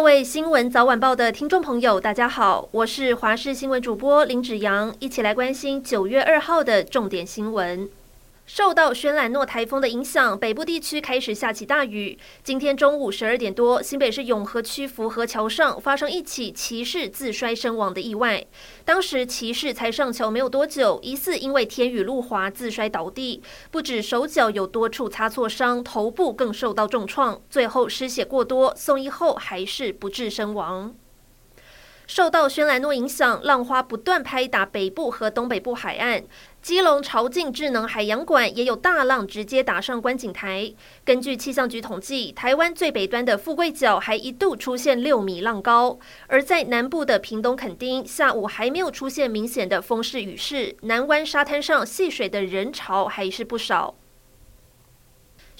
各位新闻早晚报的听众朋友，大家好，我是华视新闻主播林子阳，一起来关心九月二号的重点新闻。受到轩岚诺台风的影响，北部地区开始下起大雨。今天中午十二点多，新北市永和区福和桥上发生一起骑士自摔身亡的意外。当时骑士才上桥没有多久，疑似因为天雨路滑自摔倒地，不止手脚有多处擦挫伤，头部更受到重创，最后失血过多，送医后还是不治身亡。受到轩岚诺影响，浪花不断拍打北部和东北部海岸。基隆潮境智能海洋馆也有大浪直接打上观景台。根据气象局统计，台湾最北端的富贵角还一度出现六米浪高。而在南部的屏东垦丁，下午还没有出现明显的风势雨势，南湾沙滩上戏水的人潮还是不少。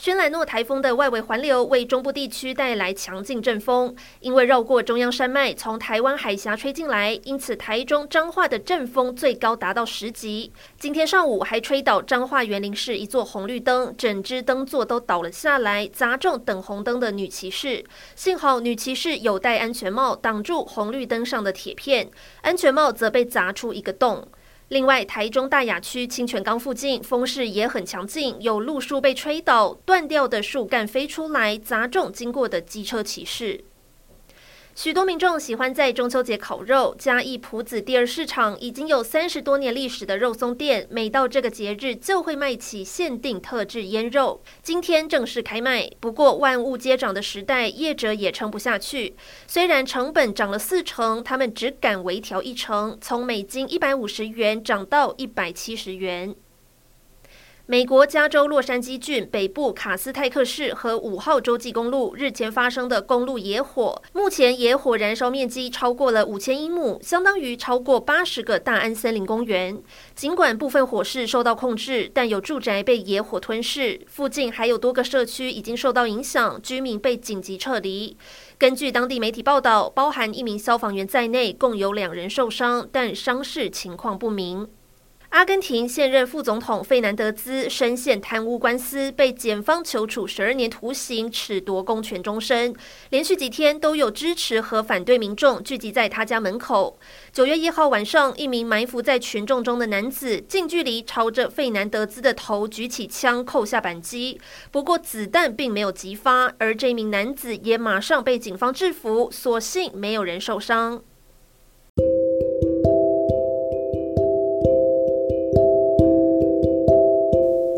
轩岚诺台风的外围环流为中部地区带来强劲阵风，因为绕过中央山脉，从台湾海峡吹进来，因此台中彰化的阵风最高达到十级。今天上午还吹倒彰化园林市一座红绿灯，整只灯座都倒了下来，砸中等红灯的女骑士。幸好女骑士有戴安全帽，挡住红绿灯上的铁片，安全帽则被砸出一个洞。另外，台中大雅区清泉岗附近风势也很强劲，有路树被吹倒，断掉的树干飞出来，砸中经过的机车骑士。许多民众喜欢在中秋节烤肉。嘉义朴子第二市场已经有三十多年历史的肉松店，每到这个节日就会卖起限定特制腌肉。今天正式开卖，不过万物皆涨的时代，业者也撑不下去。虽然成本涨了四成，他们只敢微调一成，从每斤一百五十元涨到一百七十元。美国加州洛杉矶郡北部卡斯泰克市和五号洲际公路日前发生的公路野火，目前野火燃烧面积超过了五千英亩，相当于超过八十个大安森林公园。尽管部分火势受到控制，但有住宅被野火吞噬，附近还有多个社区已经受到影响，居民被紧急撤离。根据当地媒体报道，包含一名消防员在内，共有两人受伤，但伤势情况不明。阿根廷现任副总统费南德兹深陷贪污官司，被检方求处十二年徒刑，褫夺公权终身。连续几天都有支持和反对民众聚集在他家门口。九月一号晚上，一名埋伏在群众中的男子近距离朝着费南德兹的头举起枪，扣下扳机。不过子弹并没有击发，而这名男子也马上被警方制服，所幸没有人受伤。